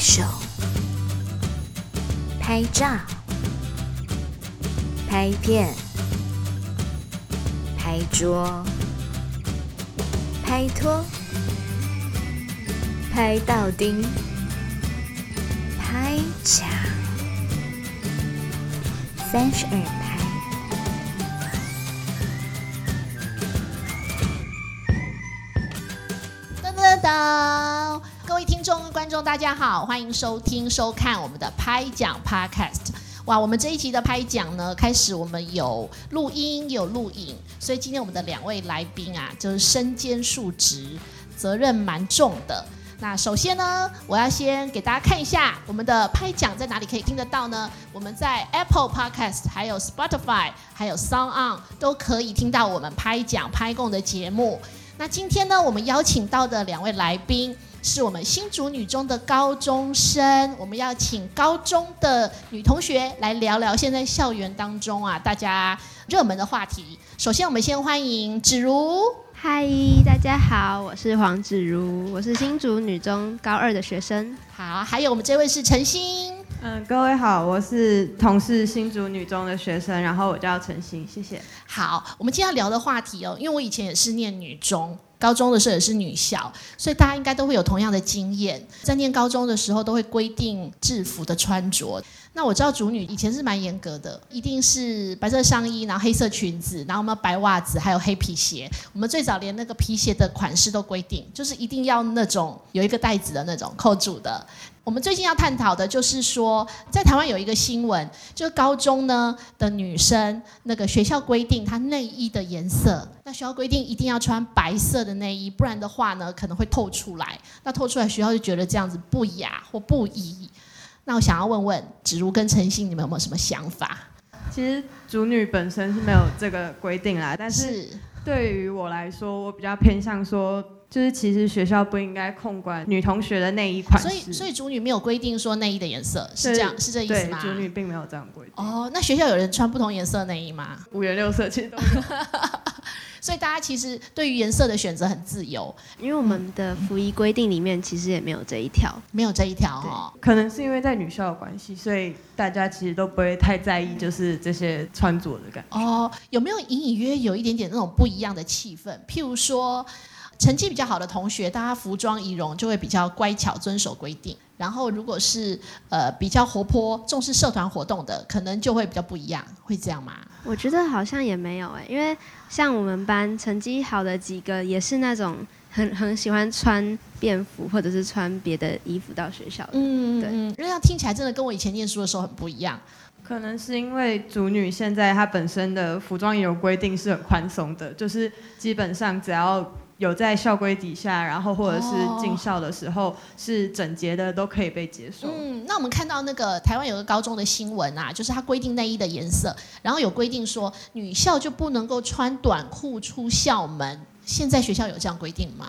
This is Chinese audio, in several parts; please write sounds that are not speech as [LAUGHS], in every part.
手、拍照、拍片、拍桌、拍拖、拍到钉、拍奖、三十二拍。噔噔噔！听众、观众，大家好，欢迎收听、收看我们的拍奖 Podcast。哇，我们这一集的拍奖呢，开始我们有录音，有录影，所以今天我们的两位来宾啊，就是身兼数职，责任蛮重的。那首先呢，我要先给大家看一下我们的拍奖在哪里可以听得到呢？我们在 Apple Podcast、还有 Spotify、还有 Sound On 都可以听到我们拍奖拍供的节目。那今天呢，我们邀请到的两位来宾是我们新竹女中的高中生，我们要请高中的女同学来聊聊现在校园当中啊大家热门的话题。首先，我们先欢迎芷如。嗨，大家好，我是黄芷如，我是新竹女中高二的学生。好，还有我们这位是陈欣。嗯，各位好，我是同是新竹女中的学生，然后我叫陈欣，谢谢。好，我们今天要聊的话题哦，因为我以前也是念女中，高中的时候也是女校，所以大家应该都会有同样的经验，在念高中的时候都会规定制服的穿着。那我知道主女以前是蛮严格的，一定是白色上衣，然后黑色裙子，然后我们白袜子，还有黑皮鞋。我们最早连那个皮鞋的款式都规定，就是一定要那种有一个带子的那种扣住的。我们最近要探讨的就是说，在台湾有一个新闻，就是高中呢的女生，那个学校规定她内衣的颜色，那学校规定一定要穿白色的内衣，不然的话呢可能会透出来。那透出来，学校就觉得这样子不雅或不宜。那我想要问问芷如跟陈信，你们有没有什么想法？其实主女本身是没有这个规定啦，但是是对于我来说，我比较偏向说，就是其实学校不应该控管女同学的内衣款式所。以所以主女没有规定说内衣的颜色是对这样，是这意思对吗？主女并没有这样规定，哦，那学校有人穿不同颜色的内衣吗？五颜六色其实都有。[LAUGHS] 所以大家其实对于颜色的选择很自由，因为我们的服役规定里面其实也没有这一条。没有这一条哦。可能是因为在女校的关系，所以大家其实都不会太在意，就是这些穿着的感觉。哦，有没有隐隐约约有一点点那种不一样的气氛？譬如说，成绩比较好的同学，大家服装仪容就会比较乖巧，遵守规定。然后，如果是呃比较活泼、重视社团活动的，可能就会比较不一样，会这样吗？我觉得好像也没有哎、因为像我们班成绩好的几个也是那种很很喜欢穿便服或者是穿别的衣服到学校的。对因为，这样听起来真的跟我以前念书的时候很不一样。可能是因为主女现在她本身的服装也有规定是很宽松的，就是基本上只要有在校规底下，然后或者是进校的时候、是整洁的，都可以被接受。嗯，那我们看到那个台湾有个高中的新闻啊，就是它规定内衣的颜色，然后有规定说女校就不能够穿短裤出校门。现在学校有这样规定吗？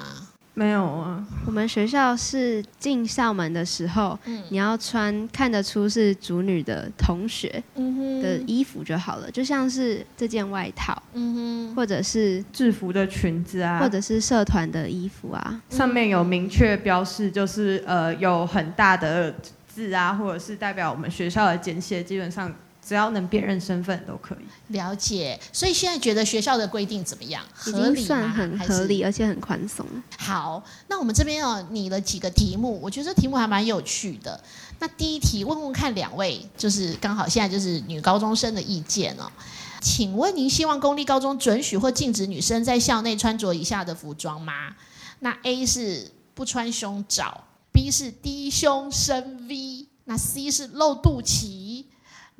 没有啊，我们学校是进校门的时候，嗯。你要穿看得出是主女的同学嗯的衣服就好了，就像是这件外套，嗯或者是制服的裙子啊，或者是社团的衣服啊。上面有明确标示，就是呃有很大的字啊，或者是代表我们学校的简写，基本上只要能辨认身份都可以。了解。所以现在觉得学校的规定怎么样？合理吗算很还是合理，而且很宽松。好，那我们这边有拟了几个题目，我觉得这题目还蛮有趣的。那第一题问问看两位，就是刚好现在就是女高中生的意见哦。请问您希望公立高中准许或禁止女生在校内穿着以下的服装吗？那 A 是不穿胸罩，B 是低胸深 V，那 C 是露肚脐，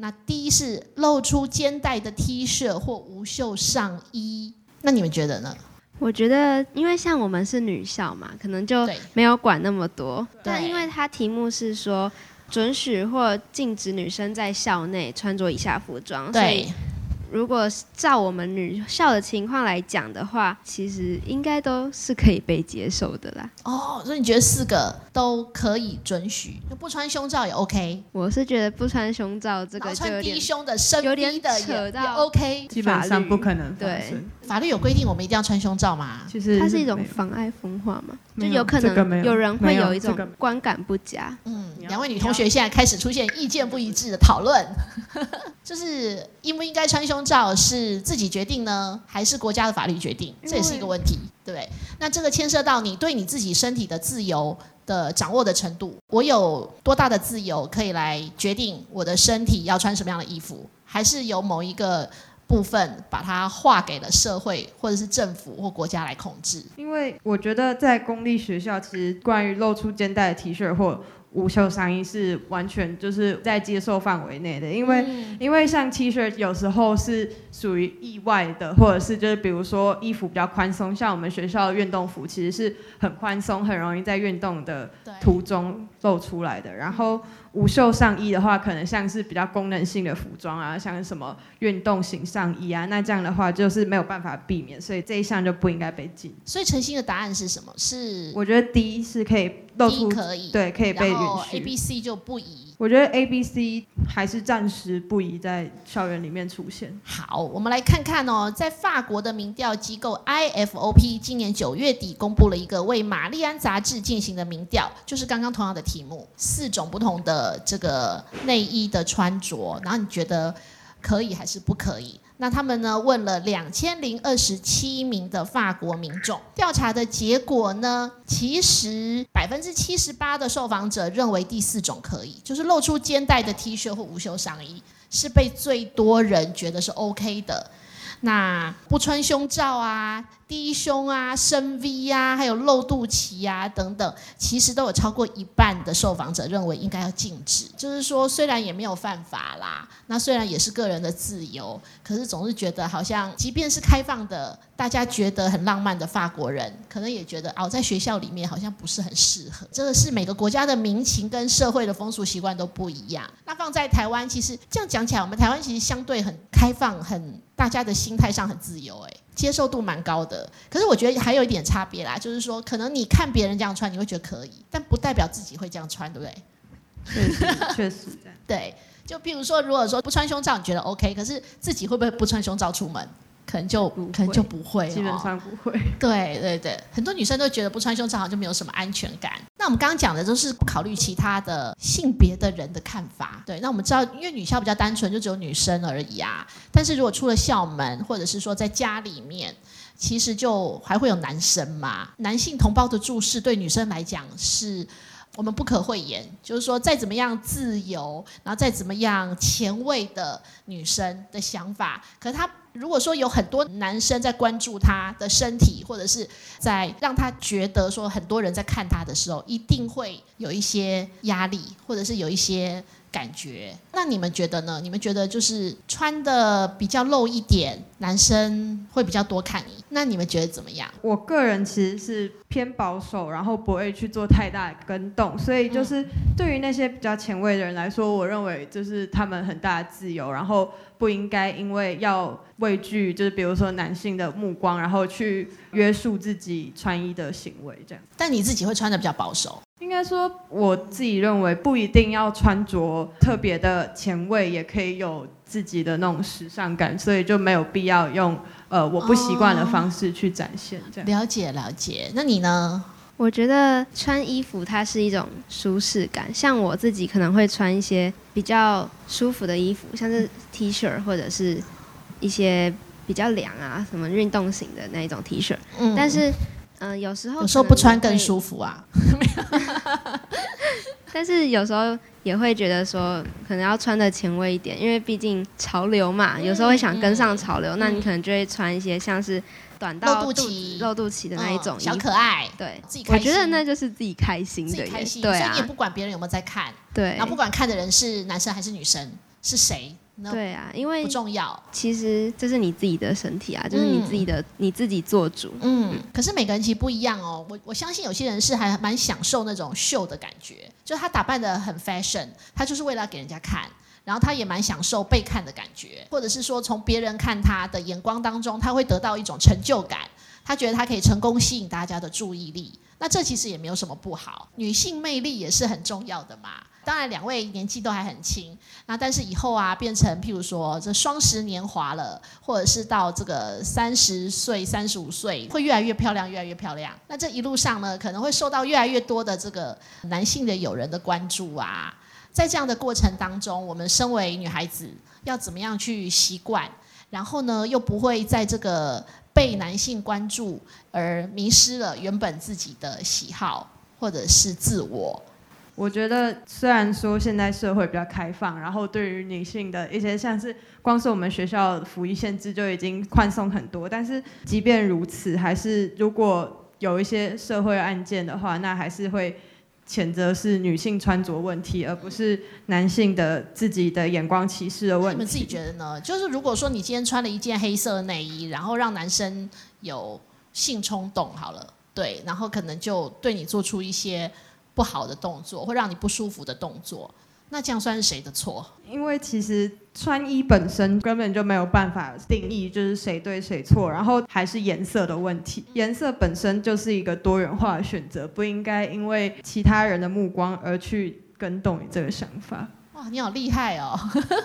那第一是露出肩带的 T 恤或无袖上衣。那你们觉得呢？我觉得，因为像我们是女校嘛，可能就没有管那么多。但因为它题目是说准许或禁止女生在校内穿着以下服装，所对以如果照我们女校的情况来讲的话，其实应该都是可以被接受的啦。哦，所以你觉得四个都可以准许，就不穿胸罩也 OK，我是觉得不穿胸罩这个穿低个就有点胸的、深有点 V 的也也扯到 OK。基本上不可能发对。法律有规定我们一定要穿胸罩吗？其实它是一种妨碍风化嘛，就有有可能有人会有有一种观感不佳。嗯，两位女同学现在开始出现意见不一致的讨论，[LAUGHS] 就是应不应该穿胸罩是自己决定呢，还是国家的法律决定？这也是一个问题，对不对？那这个牵涉到你对你自己身体的自由的掌握的程度，我有多大的自由可以来决定我的身体要穿什么样的衣服，还是由某一个部分把它划给了社会或者是政府或国家来控制？因为我觉得在公立学校，其实关于露出肩带的 T 恤或无袖上衣是完全就是在接受范围内的，因为、嗯因为像 T 恤有时候是属于意外的，或者是就是比如说衣服比较宽松，像我们学校的运动服其实是很宽松，很容易在运动的途中露出来的。然后无袖上衣的话，可能像是比较功能性的服装啊，像什么运动型上衣啊，那这样的话就是没有办法避免，所以这一项就不应该被禁。所以陈星的答案是什么？是我觉得第一是可以露出，可以，对，可以被允然后 A、B、C 就不宜。我觉得 A、B、C 还是暂时不宜在校园里面出现。好，我们来看看哦，在法国的民调机构 IFOP 今年九月底公布了一个为《玛丽安》杂志进行的民调，就是刚刚同样的题目，四种不同的这个内衣的穿着，然后你觉得可以还是不可以？那他们呢问了两千零二十七名的法国民众，调查的结果呢，其实百分之七十八的受访者认为第四种可以，就是露出肩带的 T 恤或无袖上衣。是被最多人觉得是 OK 的。那不穿胸罩啊、低胸啊、深 V 啊，还有露肚脐啊等等，其实都有超过一半的受访者认为应该要禁止。就是说，虽然也没有犯法啦，那虽然也是个人的自由，可是总是觉得好像，即便是开放的，大家觉得很浪漫的法国人，可能也觉得哦，在学校里面好像不是很适合。这个是每个国家的民情跟社会的风俗习惯都不一样。那放在台湾，其实这样讲起来，我们台湾其实相对很开放，很大家的心态上很自由、哎，接受度蛮高的。可是我觉得还有一点差别啦，就是说，可能你看别人这样穿，你会觉得可以，但不代表自己会这样穿，对不对？确实，确实这样。[LAUGHS] 对，就譬如说，如果说不穿胸罩，你觉得 OK，可是自己会不会不穿胸罩出门？可能就可能就不会、哦，基本上不会。对对对，很多女生都觉得不穿胸罩好像就没有什么安全感。那我们刚刚讲的都是不考虑其他的性别的人的看法。对，那我们知道，因为女校比较单纯，就只有女生而已啊。但是如果出了校门，或者是说在家里面，其实就还会有男生嘛。男性同胞的注视对女生来讲是。我们不可讳言，就是说，再怎么样自由，然后再怎么样前卫的女生的想法，可是她如果说有很多男生在关注她的身体，或者是在让她觉得说很多人在看她的时候，一定会有一些压力，或者是有一些感觉。那你们觉得呢？你们觉得就是穿的比较露一点，男生会比较多看你，那你们觉得怎么样？我个人其实是偏保守，然后不会去做太大的跟动，所以就是对于那些比较前卫的人来说，我认为就是他们很大的自由，然后不应该因为要畏惧，就是比如说男性的目光，然后去约束自己穿衣的行为，这样。但你自己会穿的比较保守。应该说，我自己认为不一定要穿着特别的前卫，也可以有自己的那种时尚感，所以就没有必要用呃我不习惯的方式去展现这样。了解了解，那你呢？我觉得穿衣服它是一种舒适感，像我自己可能会穿一些比较舒服的衣服，像是 T 恤或者是一些比较凉啊，什么运动型的那一种 T 恤。嗯但是，嗯、有时候有时候不穿更舒服啊。[LAUGHS] 但是有时候也会觉得说，可能要穿的前卫一点，因为毕竟潮流嘛，有时候会想跟上潮流，那你可能就会穿一些像是短到露肚脐露肚脐的那一种嗯小。可爱，对，自己开心。我觉得那就是自己开心的耶，自己开心，对啊所以你也不，管别人有没有在看，对然后不管看的人是男生还是女生，是谁，那对啊，因为不重要。其实这是你自己的身体啊，就是你自己的，你自己做主。嗯，可是每个人其实不一样哦。我我相信有些人是还蛮享受那种秀的感觉，就是他打扮的很 fashion，他就是为了要给人家看。然后他也蛮享受被看的感觉，或者是说从别人看他的眼光当中，他会得到一种成就感，他觉得他可以成功吸引大家的注意力。那这其实也没有什么不好，女性魅力也是很重要的嘛。当然，两位年纪都还很轻，那但是以后啊，变成譬如说这双十年华了，或者是到这个三十岁、三十五岁，会越来越漂亮，越来越漂亮。那这一路上呢，可能会受到越来越多的这个男性的友人的关注啊。在这样的过程当中，我们身为女孩子要怎么样去习惯，然后呢，又不会在这个被男性关注而迷失了原本自己的喜好或者是自我。我觉得虽然说现在社会比较开放，然后对于女性的一些像是光是我们学校服役限制就已经宽松很多，但是即便如此，还是如果有一些社会案件的话，那还是会。谴责是女性穿着问题，而不是男性的自己的眼光歧视的问题。你们自己觉得呢？就是如果说你今天穿了一件黑色的内衣，然后让男生有性冲动，好了，对，然后可能就对你做出一些不好的动作，会让你不舒服的动作。那这样算是谁的错？因为其实穿衣本身根本就没有办法定义，就是谁对谁错，然后还是颜色的问题。颜色本身就是一个多元化的选择，不应该因为其他人的目光而去跟动你这个想法。哇，你好厉害哦！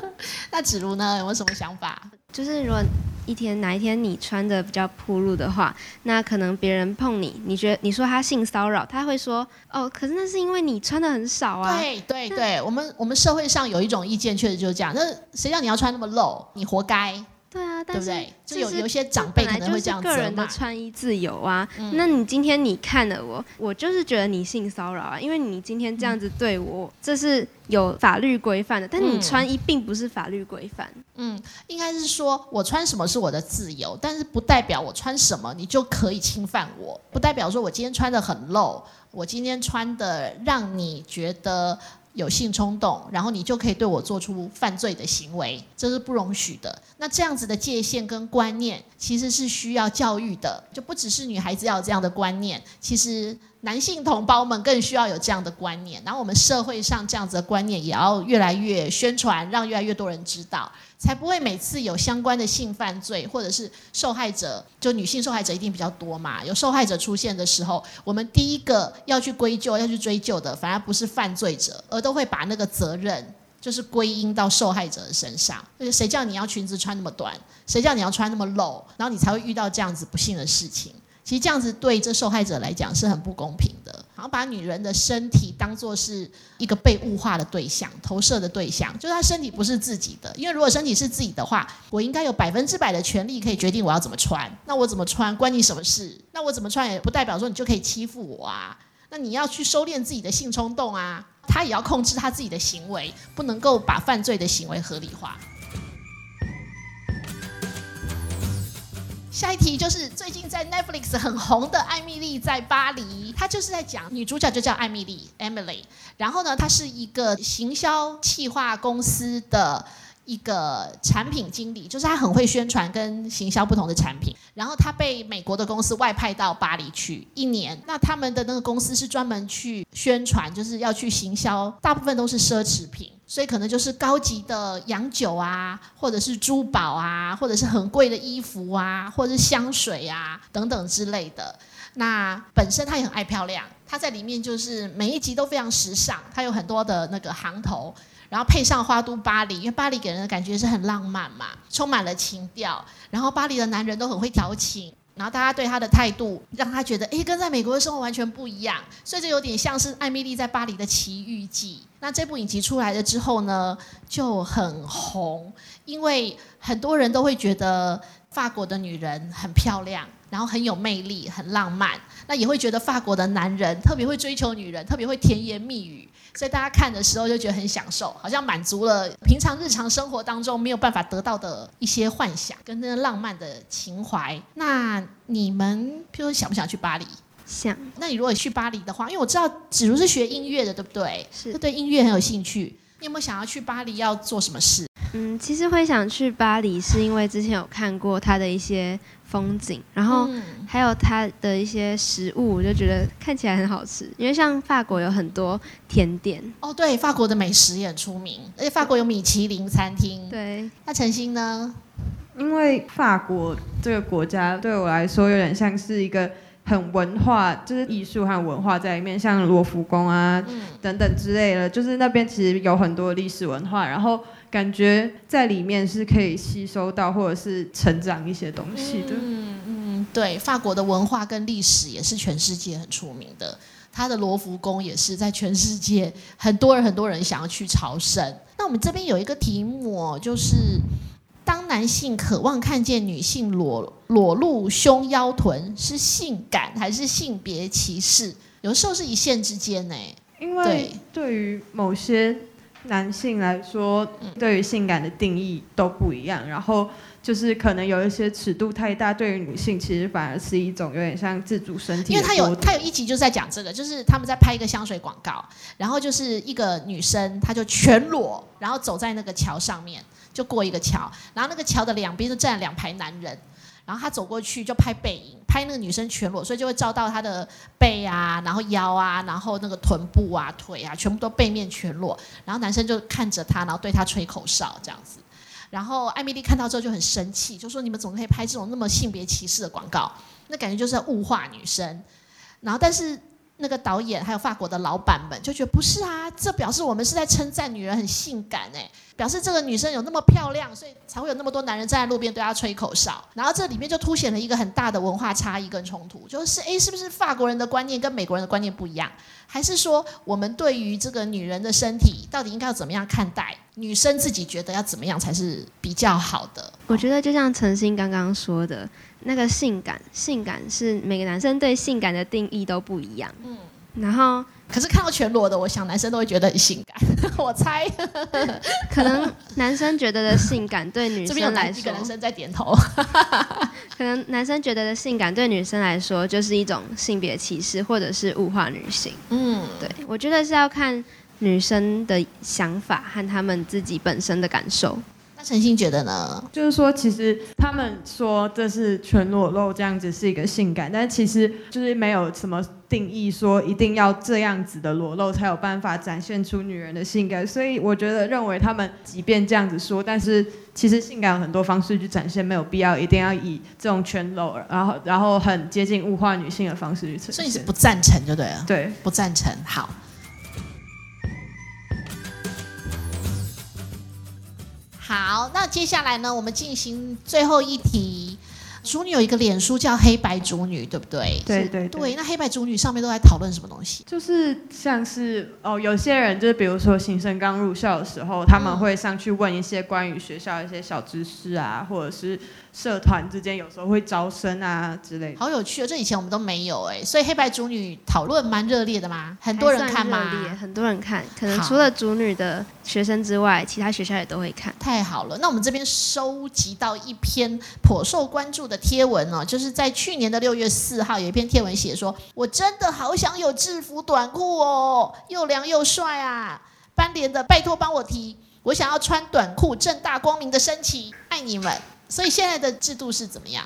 [LAUGHS] 那子如呢？有没有什么想法？就是如果一天哪一天你穿的比较暴露的话，那可能别人碰你，你觉得你说他性骚扰，他会说哦，可是那是因为你穿的很少啊。对对对，我们我们社会上有一种意见，确实就是这样。那谁叫你要穿那么露？你活该。对啊，对不对？就有有些长辈可能会这样子个人的穿衣自由啊，那你今天你看了我，我就是觉得你性骚扰啊，因为你今天这样子对我，这是有法律规范的。但你穿衣并不是法律规范。嗯，应该是说我穿什么是我的自由，但是不代表我穿什么你就可以侵犯我，不代表说我今天穿的很露，我今天穿的让你觉得。有性冲动，然后你就可以对我做出犯罪的行为，这是不容许的。那这样子的界限跟观念，其实是需要教育的，就不只是女孩子要有这样的观念，其实男性同胞们更需要有这样的观念。然后我们社会上这样子的观念也要越来越宣传，让越来越多人知道。才不会每次有相关的性犯罪，或者是受害者，就女性受害者一定比较多嘛。有受害者出现的时候，我们第一个要去归咎、要去追究的，反而不是犯罪者，而都会把那个责任就是归因到受害者的身上。就是谁叫你要裙子穿那么短，谁叫你要穿那么露，然后你才会遇到这样子不幸的事情。其实这样子对这受害者来讲是很不公平的，好像把女人的身体当做是一个被物化的对象、投射的对象，就是她身体不是自己的。因为如果身体是自己的话，我应该有百分之百的权利可以决定我要怎么穿。那我怎么穿关你什么事？那我怎么穿也不代表说你就可以欺负我啊。那你要去收敛自己的性冲动啊，他也要控制他自己的行为，不能够把犯罪的行为合理化。下一题就是最近在 Netflix 很红的《艾米丽在巴黎》，它就是在讲女主角就叫艾米丽 （Emily），然后呢，她是一个行销企划公司的一个产品经理，就是她很会宣传跟行销不同的产品。然后她被美国的公司外派到巴黎去一年，那他们的那个公司是专门去宣传，就是要去行销，大部分都是奢侈品。所以可能就是高级的洋酒啊，或者是珠宝啊，或者是很贵的衣服啊，或者是香水啊等等之类的。那本身他也很爱漂亮，他在里面就是每一集都非常时尚，他有很多的那个行头，然后配上花都巴黎，因为巴黎给人的感觉是很浪漫嘛，充满了情调。然后巴黎的男人都很会调情。然后大家对他的态度，让他觉得，哎，跟在美国的生活完全不一样，所以这有点像是艾米丽在巴黎的奇遇记。那这部影集出来了之后呢，就很红，因为很多人都会觉得法国的女人很漂亮，然后很有魅力，很浪漫。那也会觉得法国的男人特别会追求女人，特别会甜言蜜语。所以大家看的时候就觉得很享受，好像满足了平常日常生活当中没有办法得到的一些幻想跟那个浪漫的情怀。那你们譬如想不想去巴黎？想。那你如果去巴黎的话，因为我知道子如是学音乐的，对不对？是。对音乐很有兴趣。你有没有想要去巴黎要做什么事？嗯，其实会想去巴黎，是因为之前有看过它的一些风景，然后嗯还有它的一些食物，我就觉得看起来很好吃。因为像法国有很多甜点，哦，对，法国的美食也很出名，而且法国有米其林餐厅。对，那陈星呢？因为法国这个国家对我来说有点像是一个很文化，就是艺术和文化在里面，像罗浮宫啊、嗯等等之类的，就是那边其实有很多历史文化，然后感觉在里面是可以吸收到或者是成长一些东西的。嗯嗯，对，法国的文化跟历史也是全世界很出名的。它的罗浮宫也是在全世界很多人很多人想要去朝圣。那我们这边有一个题目哦，就是当男性渴望看见女性裸裸露胸腰臀，是性感还是性别歧视？有时候是一线之间呢。因为对于某些男性来说，对于性感的定义都不一样，然后就是可能有一些尺度太大，对于女性其实反而是一种有点像自主身体因为他有他有一集就是在讲这个，就是他们在拍一个香水广告，然后就是一个女生，她就全裸，然后走在那个桥上面，就过一个桥，然后那个桥的两边就站了两排男人，然后他走过去就拍背影，拍那个女生全裸，所以就会照到她的背啊，然后腰啊，然后那个臀部啊、腿啊，全部都背面全裸，然后男生就看着她，然后对她吹口哨这样子。然后艾米丽看到之后就很生气，就说：“你们怎么可以拍这种那么性别歧视的广告？那感觉就是在物化女生。”然后，但是那个导演还有法国的老板们就觉得不是啊，这表示我们是在称赞女人很性感哎，表示这个女生有那么漂亮，所以才会有那么多男人站在路边对她吹口哨。然后这里面就凸显了一个很大的文化差异跟冲突，就是诶，是不是法国人的观念跟美国人的观念不一样？还是说我们对于这个女人的身体到底应该要怎么样看待？女生自己觉得要怎么样才是比较好的？我觉得就像陈星刚刚说的，那个性感，性感是每个男生对性感的定义都不一样。嗯，然后可是看到全裸的，我想男生都会觉得很性感。[LAUGHS] 我猜 [LAUGHS] 可能男生觉得的性感对女生来说男一个，男生在点头。可能男生觉得的性感对女生来说就是一种性别歧视或者是物化女性。嗯，对，我觉得是要看女生的想法和她们自己本身的感受。那陈星觉得呢？就是说，其实他们说这是全裸露这样子是一个性感，但其实就是没有什么定义说一定要这样子的裸露才有办法展现出女人的性感。所以我觉得认为他们即便这样子说，但是其实性感有很多方式去展现，没有必要一定要以这种全裸，然后然后很接近物化女性的方式去呈现。所以你是不赞成就对了，对，不赞成。好。好，那接下来呢，我们进行最后一题。淑女有一个脸书叫黑白主女，对不对？对对对。那黑白主女上面都在讨论什么东西？就是像是哦，有些人就是比如说新生刚入校的时候，他们会上去问一些关于学校的一些小知识啊，或者是社团之间有时候会招生啊之类的。好有趣哦，这以前我们都没有哎，所以黑白主女讨论蛮热烈的嘛？很多人看吗？很多人看，可能除了主女的学生之外，其他学校也都会看。太好了，那我们这边收集到一篇颇受关注的贴文哦，就是在去年的六月四号有一篇贴文写说，我真的好想有制服短裤哦，又凉又帅啊！班联的拜托帮我提，我想要穿短裤，正大光明的升旗，爱你们。所以现在的制度是怎么样？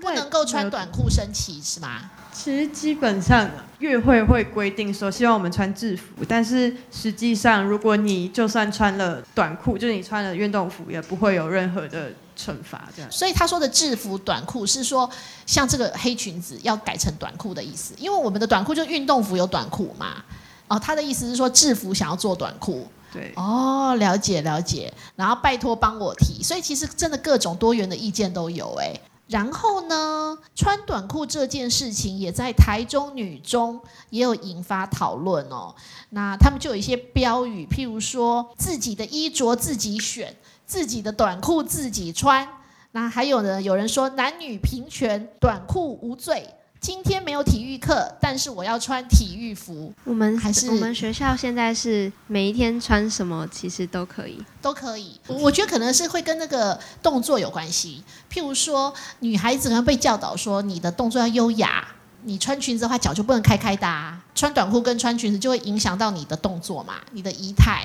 不能够穿短裤升旗是吗？其实基本上月会会规定说，希望我们穿制服，但是实际上，如果你就算穿了短裤，就是你穿了运动服，也不会有任何的惩罚。这样，所以他说的制服短裤是说，像这个黑裙子要改成短裤的意思，因为我们的短裤就运动服有短裤嘛。哦，他的意思是说制服想要做短裤。对，哦，了解了解。然后拜托帮我提，所以其实真的各种多元的意见都有哎。然后呢，穿短裤这件事情也在台中女中也有引发讨论哦。那他们就有一些标语，譬如说自己的衣着自己选，自己的短裤自己穿。那还有呢，有人说男女平权，短裤无罪。今天没有体育课，但是我要穿体育服，我们还是我们学校现在是每一天穿什么其实都可以。都可以。我我觉得可能是会跟那个动作有关系。譬如说，女孩子可能被教导说，你的动作要优雅，你穿裙子的话脚就不能开开的、啊，穿短裤跟穿裙子就会影响到你的动作嘛，你的仪态。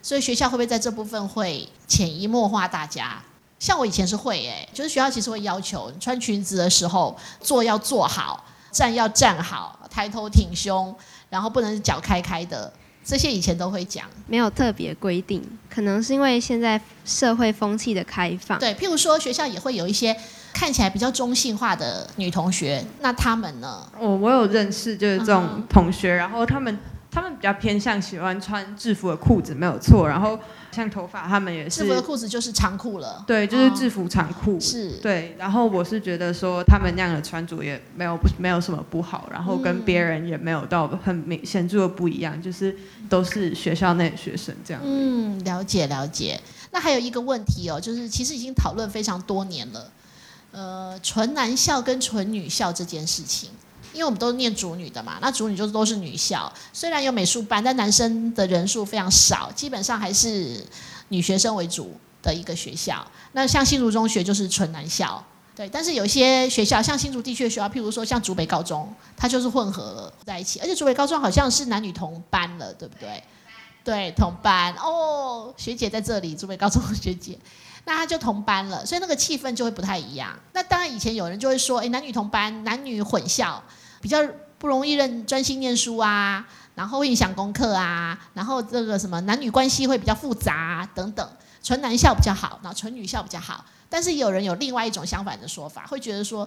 所以学校会不会在这部分会潜移默化大家？像我以前是会诶、就是学校其实会要求你穿裙子的时候坐要坐好，站要站好，抬头挺胸，然后不能脚开开的，这些以前都会讲。没有特别规定，可能是因为现在社会风气的开放。对，譬如说学校也会有一些看起来比较中性化的女同学，那她们呢？我我有认识就是这嗯种同学，然后他们他们比较偏向喜欢穿制服的裤子，没有错。然后像头发，他们也是制服的裤子就是长裤了。对，就是哦制服长裤。是，对，然后我是觉得说他们那样的穿着也没有不没有什么不好，然后跟嗯别人也没有到很明显著的不一样，就是都是学校内的学生这样。嗯，了解了解。那还有一个问题哦，就是其实已经讨论非常多年了，呃，纯男校跟纯女校这件事情。因为我们都是念主女的嘛，那主女就是都是女校，虽然有美术班，但男生的人数非常少，基本上还是女学生为主的一个学校。那像新竹中学就是纯男校，对，但是有些学校，像新竹地区的学校，譬如说像竹北高中，它就是混合在一起，而且竹北高中好像是男女同班了，对不对？对，同班哦，学姐在这里，竹北高中学姐，那他就同班了，所以那个气氛就会不太一样。那当然，以前有人就会说，哎，男女同班，男女混校，比较不容易认专心念书啊，然后会影响功课啊，然后这个什么男女关系会比较复杂、啊、等等，纯男校比较好，然后纯女校比较好。但是有人有另外一种相反的说法，会觉得说，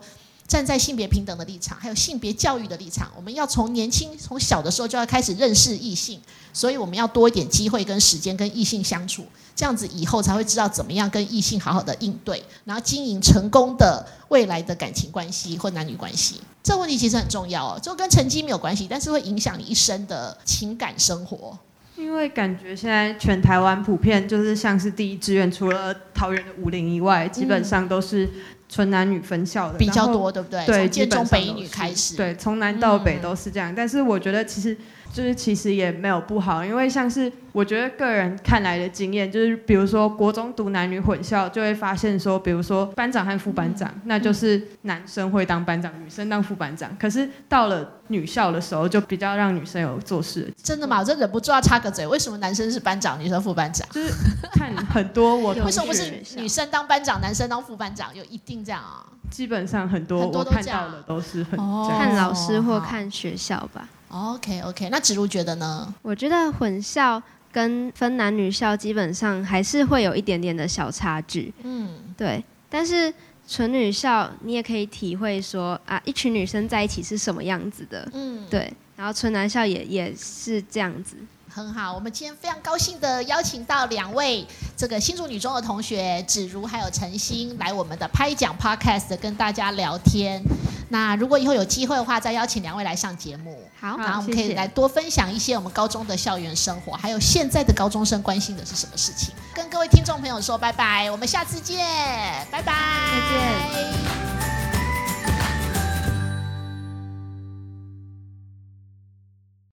站在性别平等的立场，还有性别教育的立场，我们要从年轻、从小的时候就要开始认识异性，所以我们要多一点机会跟时间跟异性相处，这样子以后才会知道怎么样跟异性好好的应对，然后经营成功的未来的感情关系或男女关系。这个问题其实很重要哦，就跟成绩没有关系，但是会影响你一生的情感生活。因为感觉现在全台湾普遍就是像是第一志愿，除了桃园的五林以外，基本上都是纯男女分校的比较。多，对不对？对，从建基本中北一女上都是开始。对，从南到北嗯都是这样。但是我觉得其实就是其实也没有不好，因为像是我觉得个人看来的经验，就是比如说国中读男女混校，就会发现说，比如说班长和副班长，嗯那就是男生会当班长，女生当副班长。可是到了女校的时候，就比较让女生有做事真的吗？我真忍不住要插个嘴，为什么男生是班长，女生副班长？就是看很多我同为什么不是，女生当班长，男生当副班长？有一定这样啊？基本上很多我看都这样到的都是很哦看老师或看学校吧。OK OK，那子如觉得呢？我觉得混校跟分男女校基本上还是会有一点点的小差距，嗯，对。但是纯女校你也可以体会说啊，一群女生在一起是什么样子的，嗯，对。然后纯男校也也是这样子，很好，我们今天非常高兴的邀请到两位这个新竹女中的同学芷如还有陈欣来我们的拍讲 Podcast 跟大家聊天。那如果以后有机会的话，再邀请两位来上节目。好然后我们可以来多分享一些我们高中的校园生活，还有现在的高中生关心的是什么事情。跟各位听众朋友说拜拜，我们下次见，拜拜，再见。